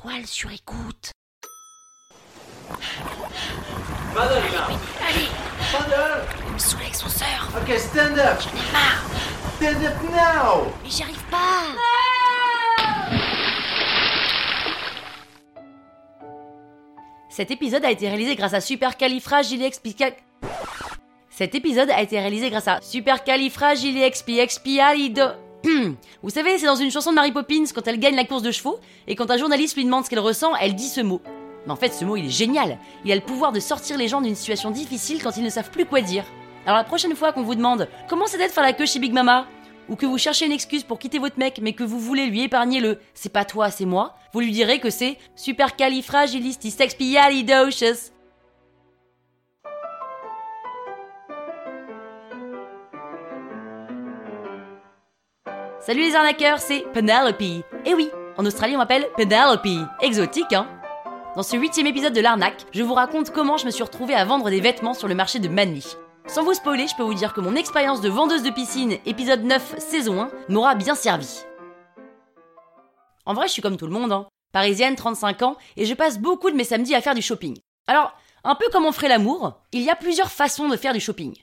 Étoile sur écoute. Mother now. Allez, Mother. il me saoule avec son sœur. Okay, stand up. J'en ai marre. Stand up now. Mais j'y arrive pas. Cet épisode a été réalisé grâce à Supercalifragilisticexpialidocious. Cet épisode a été réalisé grâce à Supercalifragilisticexpialido. Vous savez, c'est dans une chanson de Mary Poppins quand elle gagne la course de chevaux et quand un journaliste lui demande ce qu'elle ressent, elle dit ce mot. Mais en fait, ce mot, il est génial. Il a le pouvoir de sortir les gens d'une situation difficile quand ils ne savent plus quoi dire. Alors la prochaine fois qu'on vous demande comment c'est d'être faire la queue chez Big Mama, ou que vous cherchez une excuse pour quitter votre mec mais que vous voulez lui épargner le c'est pas toi, c'est moi, vous lui direz que c'est supercalifragilisticexpialidocious. Salut les arnaqueurs, c'est Penelope. Eh oui, en Australie on m'appelle Penelope. Exotique, hein Dans ce huitième épisode de l'arnaque, je vous raconte comment je me suis retrouvée à vendre des vêtements sur le marché de Manly. Sans vous spoiler, je peux vous dire que mon expérience de vendeuse de piscine, épisode 9, saison 1, m'aura bien servi. En vrai, je suis comme tout le monde, hein. Parisienne, 35 ans, et je passe beaucoup de mes samedis à faire du shopping. Alors, un peu comme on ferait l'amour, il y a plusieurs façons de faire du shopping.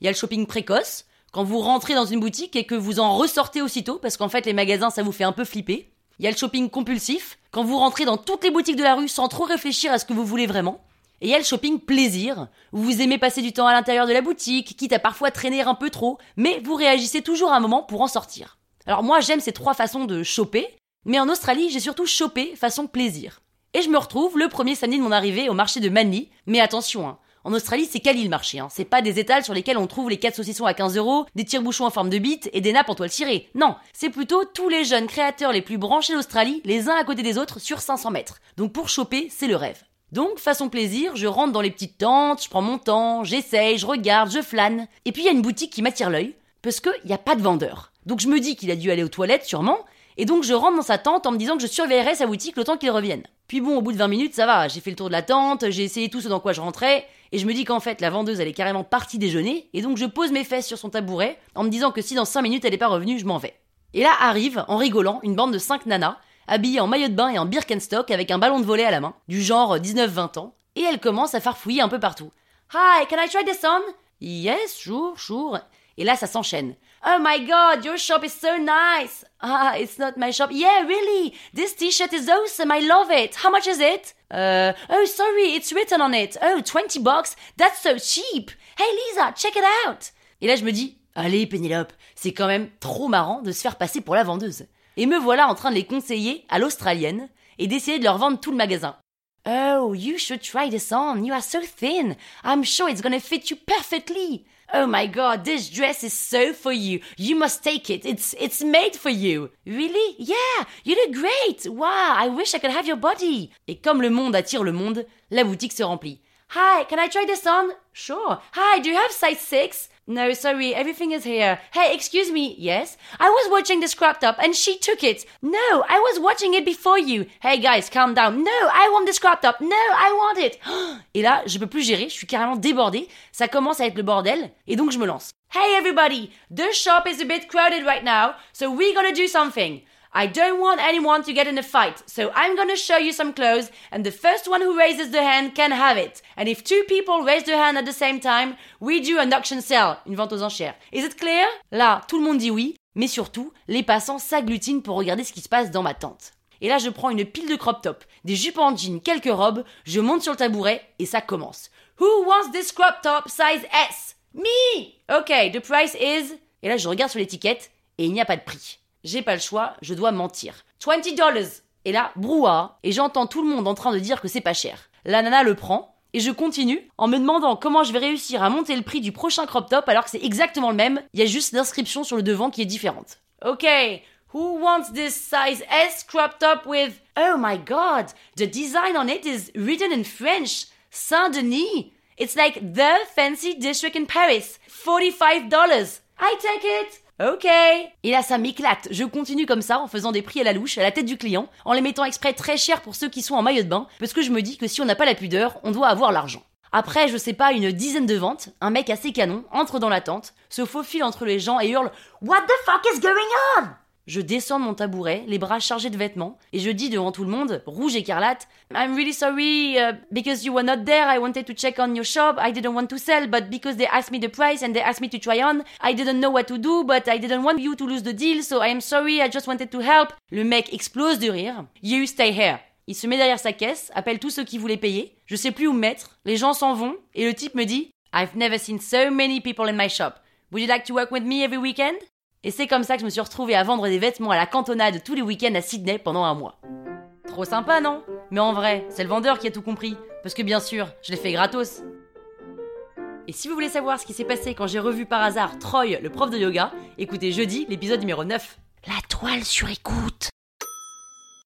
Il y a le shopping précoce, quand vous rentrez dans une boutique et que vous en ressortez aussitôt, parce qu'en fait les magasins ça vous fait un peu flipper. Il y a le shopping compulsif, quand vous rentrez dans toutes les boutiques de la rue sans trop réfléchir à ce que vous voulez vraiment. Et il y a le shopping plaisir, où vous aimez passer du temps à l'intérieur de la boutique, quitte à parfois traîner un peu trop, mais vous réagissez toujours à un moment pour en sortir. Alors moi j'aime ces trois façons de choper, mais en Australie j'ai surtout chopé façon plaisir. Et je me retrouve le premier samedi de mon arrivée au marché de Manly, mais attention, hein, en Australie, c'est quali le marché. Hein. C'est pas des étals sur lesquels on trouve les 4 saucissons à 15 euros, des tire-bouchons en forme de bite et des nappes en toile cirée. Non, c'est plutôt tous les jeunes créateurs les plus branchés d'Australie, les uns à côté des autres, sur 500 mètres. Donc pour choper, c'est le rêve. Donc, façon plaisir, je rentre dans les petites tentes, je prends mon temps, j'essaye, je regarde, je flâne. Et puis il y a une boutique qui m'attire l'œil, parce qu'il n'y a pas de vendeur. Donc je me dis qu'il a dû aller aux toilettes sûrement, et donc je rentre dans sa tente en me disant que je surveillerai sa boutique le temps qu'il revienne. Puis bon, au bout de 20 minutes, ça va, j'ai fait le tour de la tente, j'ai essayé tout ce dans quoi je rentrais, et je me dis qu'en fait la vendeuse elle est carrément partie déjeuner, et donc je pose mes fesses sur son tabouret en me disant que si dans 5 minutes elle n'est pas revenue, je m'en vais. Et là arrive, en rigolant, une bande de 5 nanas, habillées en maillot de bain et en Birkenstock avec un ballon de volley à la main, du genre 19-20 ans, et elle commence à farfouiller un peu partout. Hi, can I try this on? Yes, sure, sure. Et là ça s'enchaîne. Oh my god, your shop is so nice. Ah, it's not my shop. Yeah, really. This t-shirt is awesome. I love it. How much is it? Uh, oh, sorry, it's written on it. Oh, 20 bucks. That's so cheap. Hey Lisa, check it out. Et là, je me dis, allez Pénélope, c'est quand même trop marrant de se faire passer pour la vendeuse. Et me voilà en train de les conseiller à l'australienne et d'essayer de leur vendre tout le magasin. Oh, you should try this on. You are so thin. I'm sure it's gonna fit you perfectly. Oh my god, this dress is so for you. You must take it. It's it's made for you. Really? Yeah, you look great. Wow, I wish I could have your body. Et comme le monde attire le monde, la boutique se remplit. Hi, can I try this on? Sure. Hi, do you have size 6? No, sorry, everything is here. Hey, excuse me. Yes? I was watching the crop top and she took it. No, I was watching it before you. Hey guys, calm down. No, I want the crop top. No, I want it. Et là, je peux plus gérer, je suis carrément débordée. Ça commence à être le bordel. Et donc je me lance. Hey everybody, the shop is a bit crowded right now, so we're gonna do something. I don't want anyone to get in a fight, so I'm gonna show you some clothes, and the first one who raises the hand can have it. And if two people raise their hand at the same time, we do an auction sale, une vente aux enchères. Is it clear? Là, tout le monde dit oui, mais surtout, les passants s'agglutinent pour regarder ce qui se passe dans ma tente. Et là, je prends une pile de crop top, des jupes en jean, quelques robes, je monte sur le tabouret et ça commence. Who wants this crop top size S? Me! Okay, the price is. Et là, je regarde sur l'étiquette et il n'y a pas de prix. J'ai pas le choix, je dois mentir. 20 dollars. Et là, brouhaha, et j'entends tout le monde en train de dire que c'est pas cher. La nana le prend, et je continue en me demandant comment je vais réussir à monter le prix du prochain crop top alors que c'est exactement le même, il y a juste l'inscription sur le devant qui est différente. Ok, who wants this size S crop top with... Oh my god, the design on it is written in French. Saint-Denis. It's like the fancy district in Paris. 45 dollars. I take it. Ok. Et là, ça m'éclate. Je continue comme ça en faisant des prix à la louche, à la tête du client, en les mettant exprès très cher pour ceux qui sont en maillot de bain, parce que je me dis que si on n'a pas la pudeur, on doit avoir l'argent. Après, je sais pas, une dizaine de ventes, un mec assez canon entre dans la tente, se faufile entre les gens et hurle What the fuck is going on? Je descends de mon tabouret, les bras chargés de vêtements, et je dis devant tout le monde, rouge écarlate, I'm really sorry, uh, because you were not there, I wanted to check on your shop, I didn't want to sell, but because they asked me the price and they asked me to try on, I didn't know what to do, but I didn't want you to lose the deal, so I am sorry, I just wanted to help. Le mec explose de rire. You stay here. Il se met derrière sa caisse, appelle tous ceux qui voulaient payer, je sais plus où me mettre, les gens s'en vont, et le type me dit, I've never seen so many people in my shop. Would you like to work with me every weekend? Et c'est comme ça que je me suis retrouvée à vendre des vêtements à la cantonade tous les week-ends à Sydney pendant un mois. Trop sympa, non? Mais en vrai, c'est le vendeur qui a tout compris. Parce que bien sûr, je l'ai fait gratos. Et si vous voulez savoir ce qui s'est passé quand j'ai revu par hasard Troy, le prof de yoga, écoutez jeudi l'épisode numéro 9. La toile sur écoute.